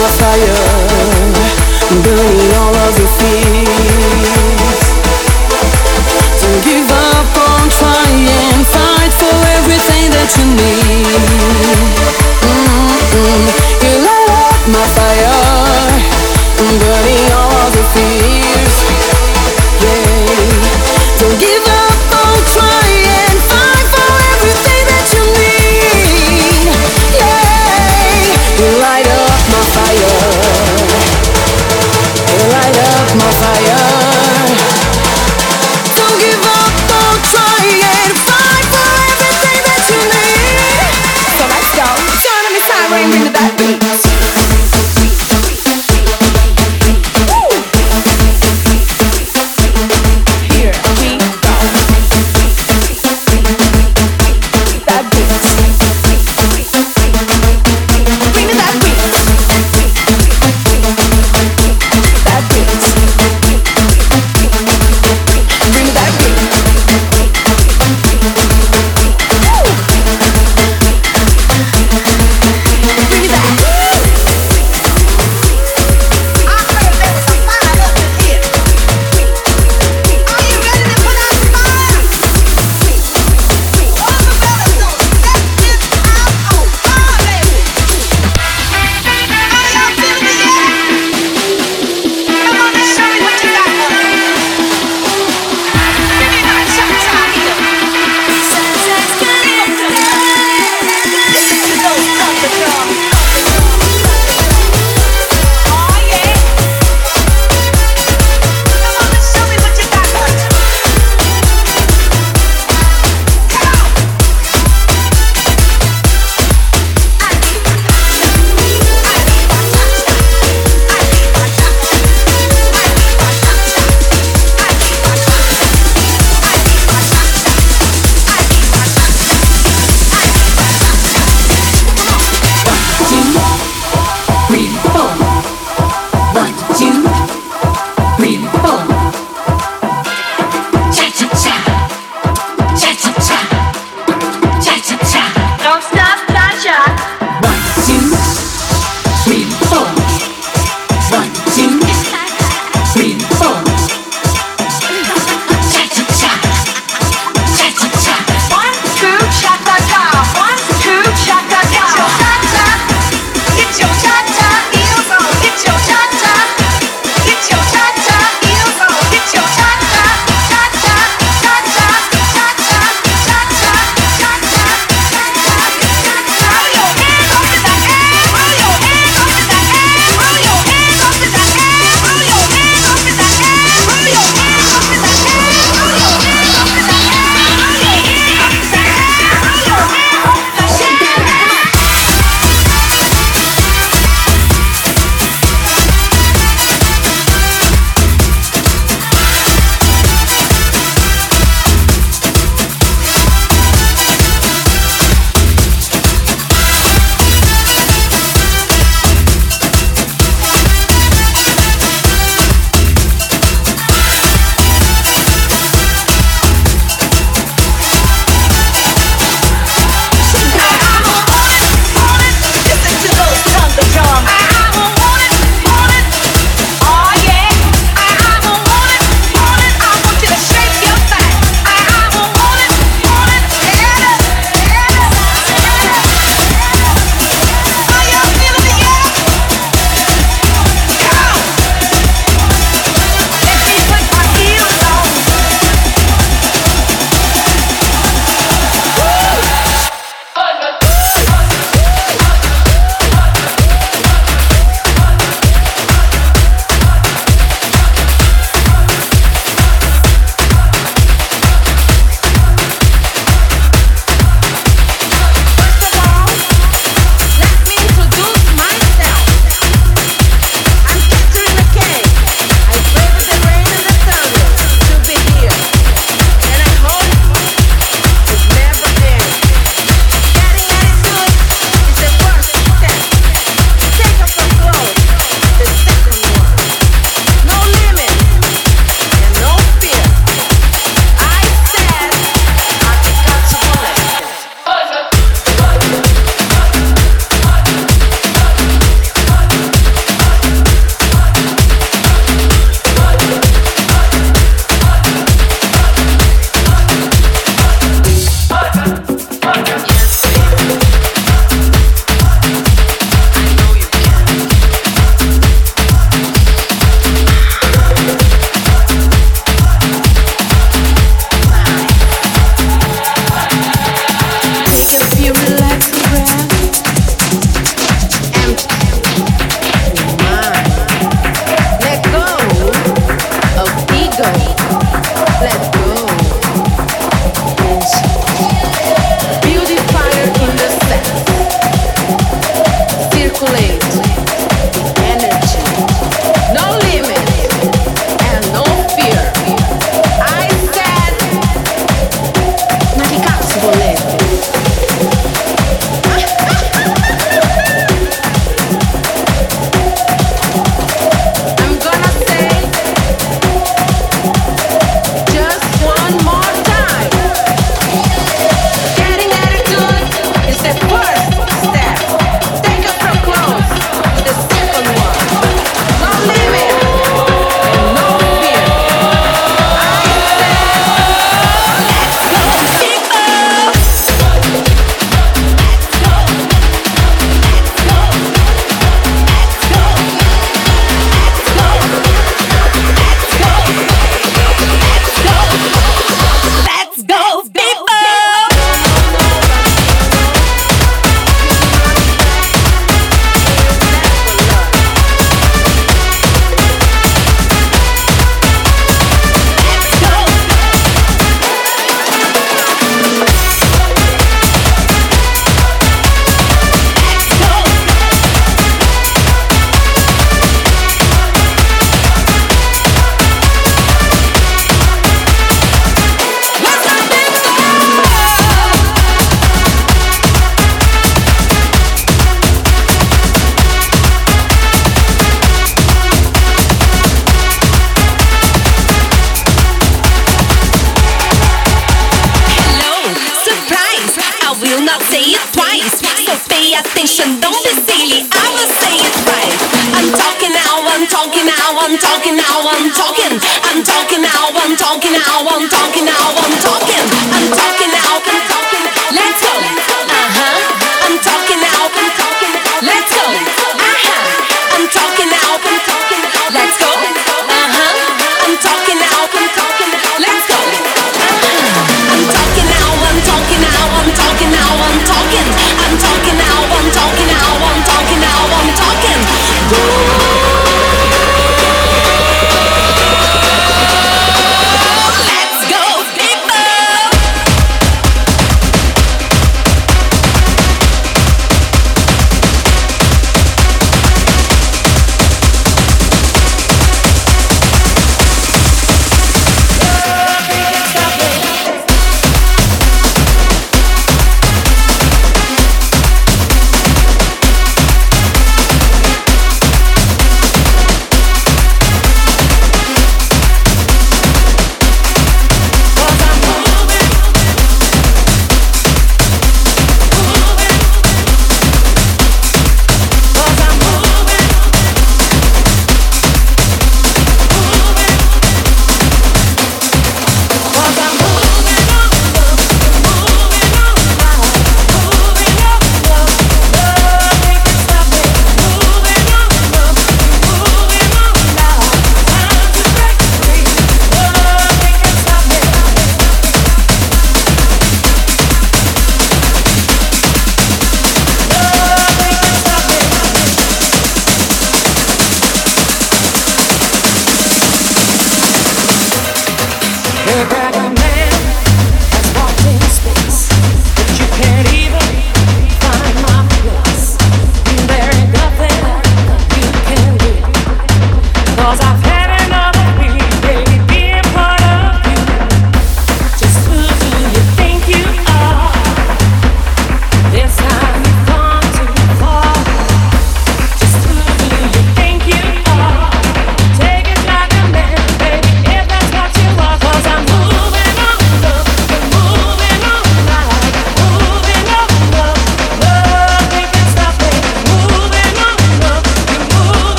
My fire, burning all of your fears. Don't give up on trying, fight for everything that you need.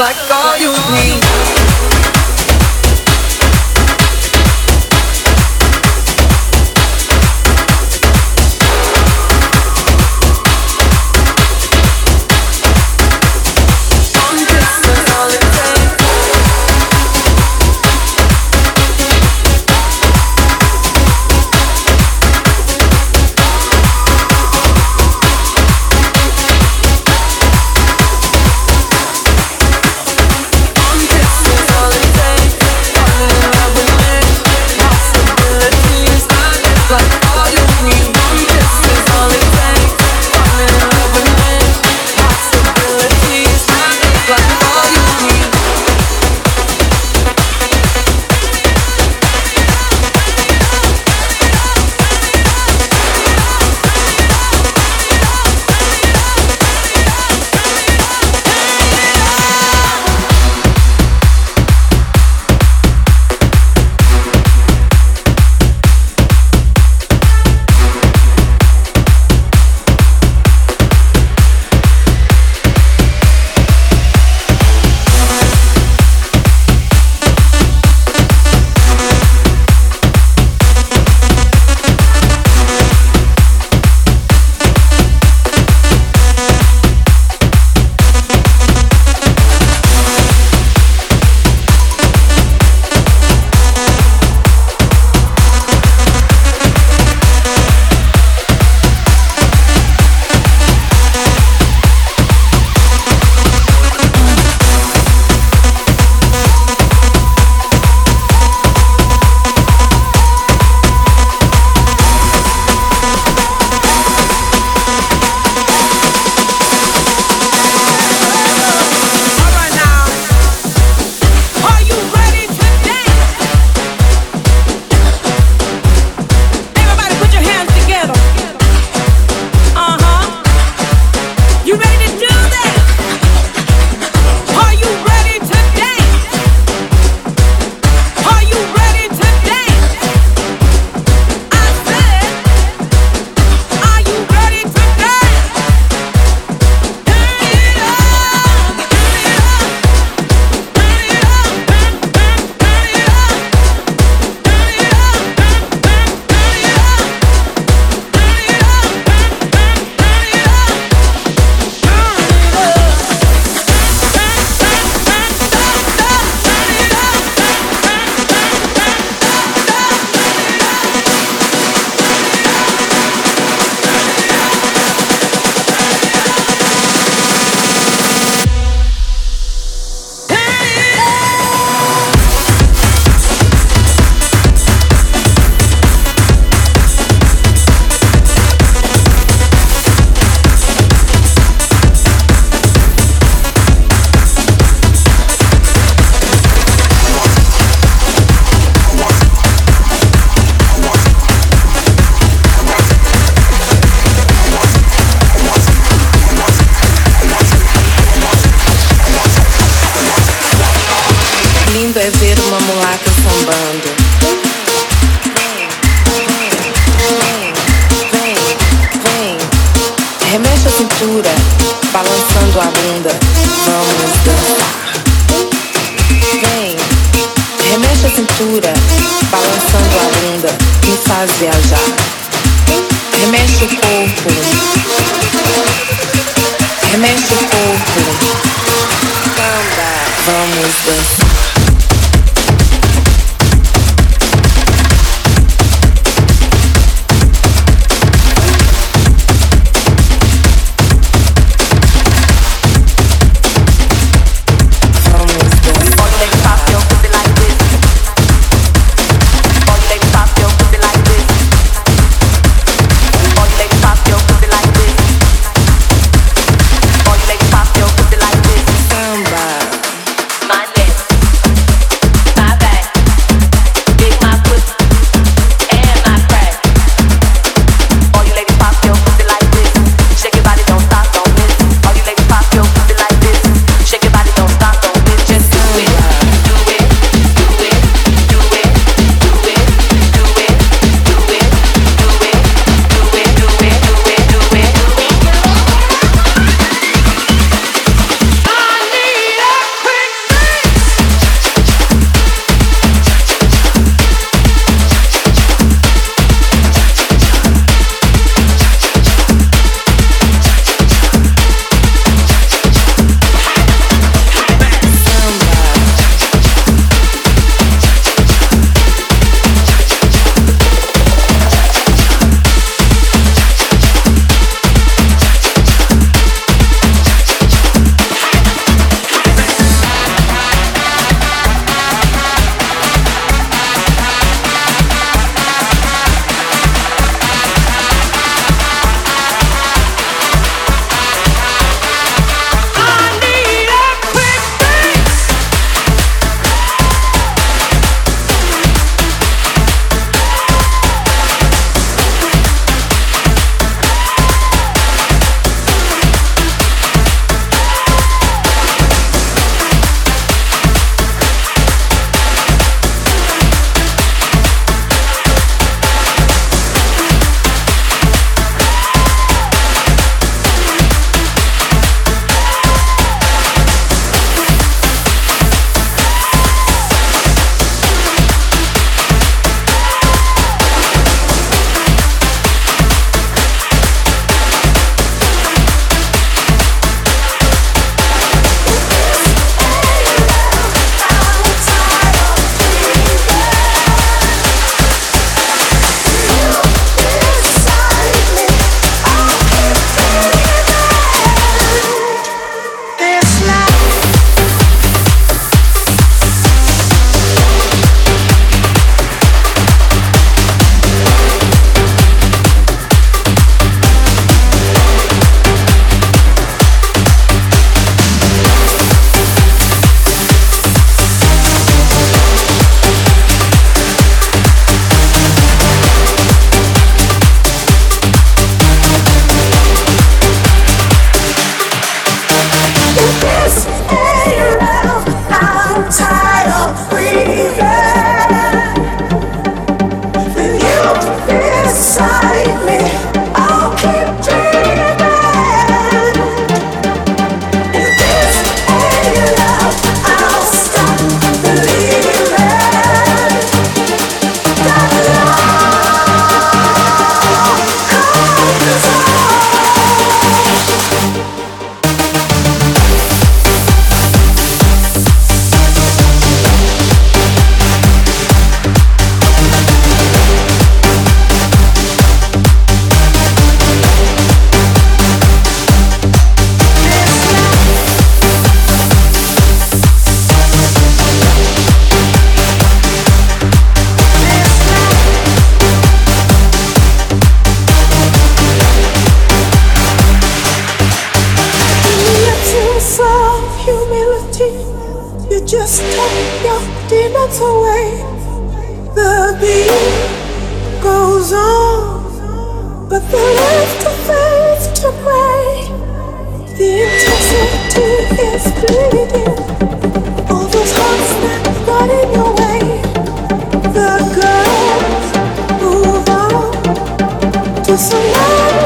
like all you need. so much.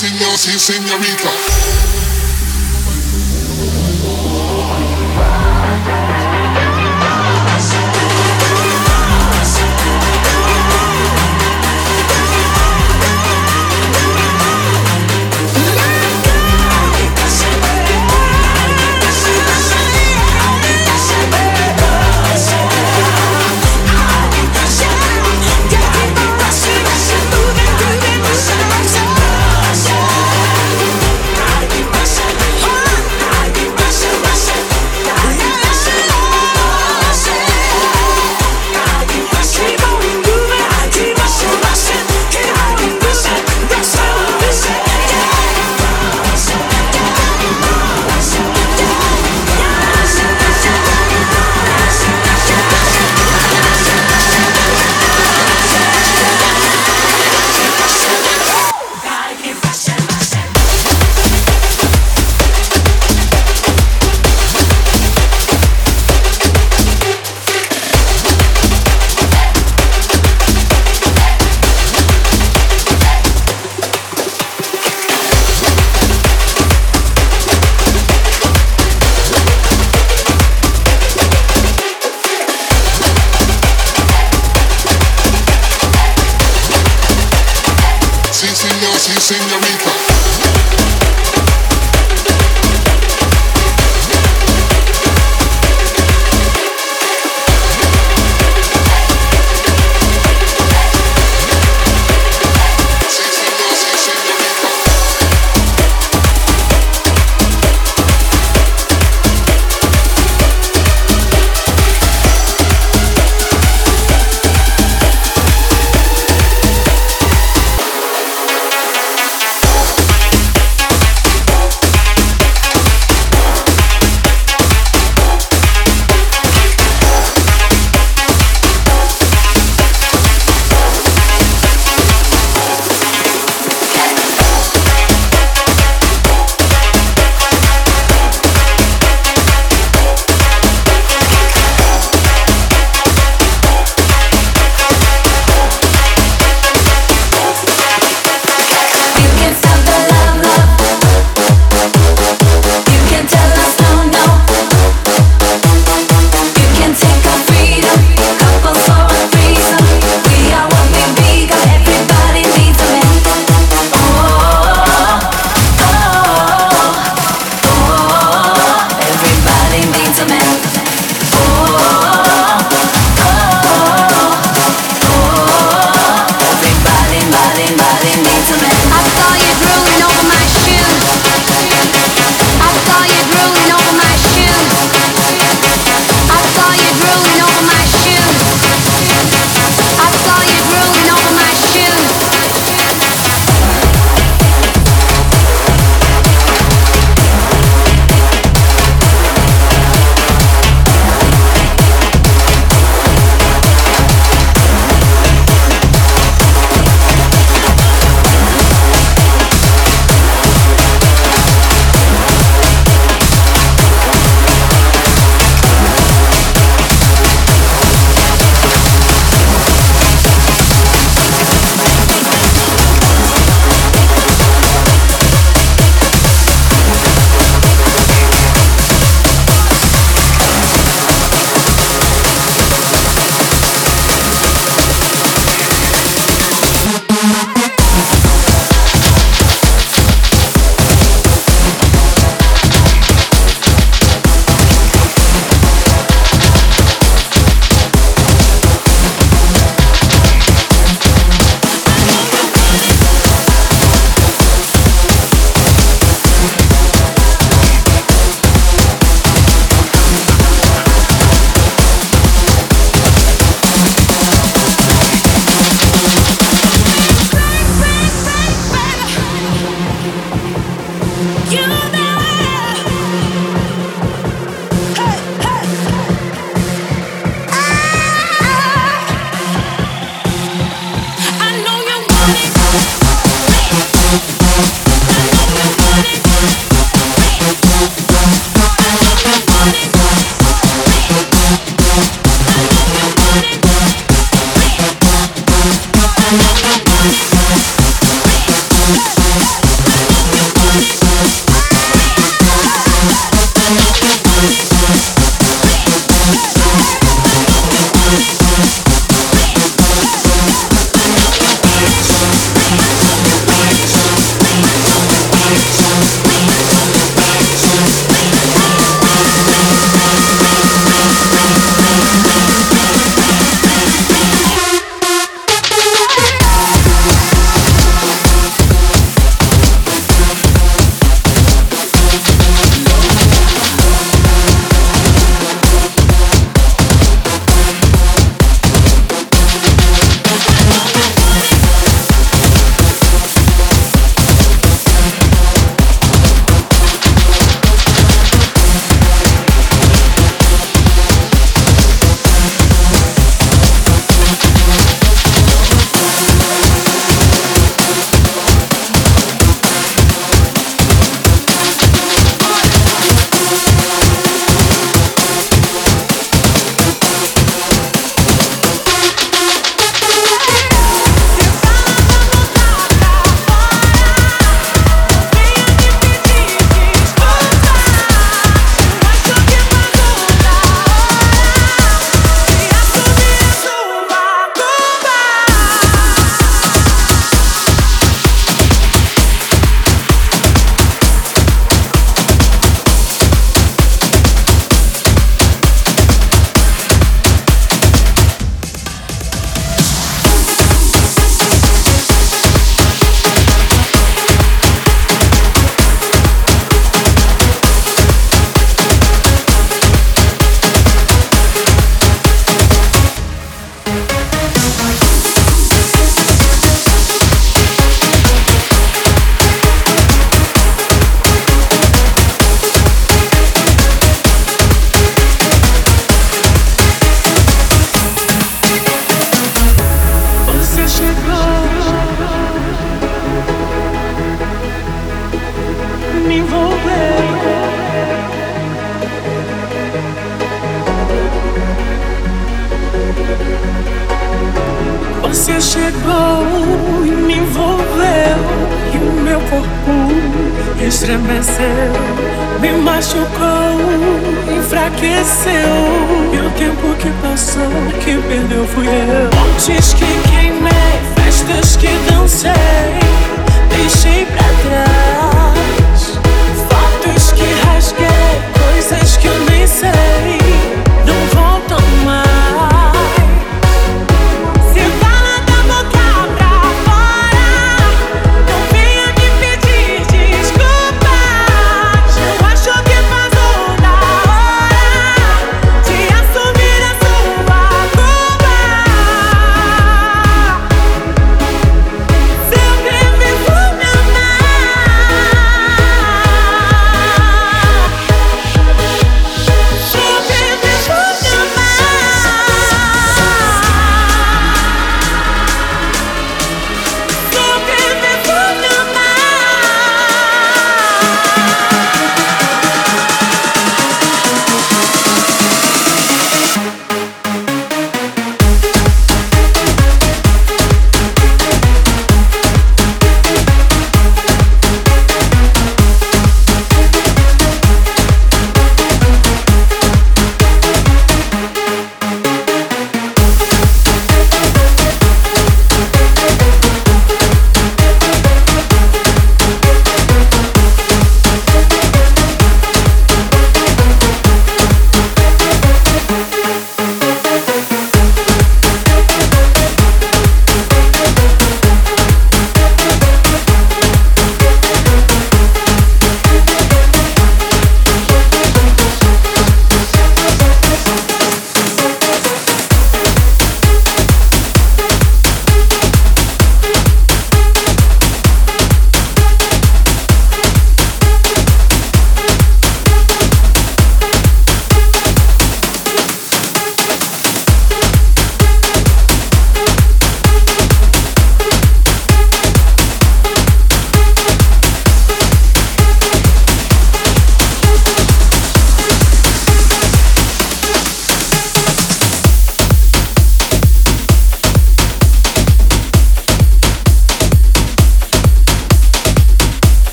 Señor, sí, señorita.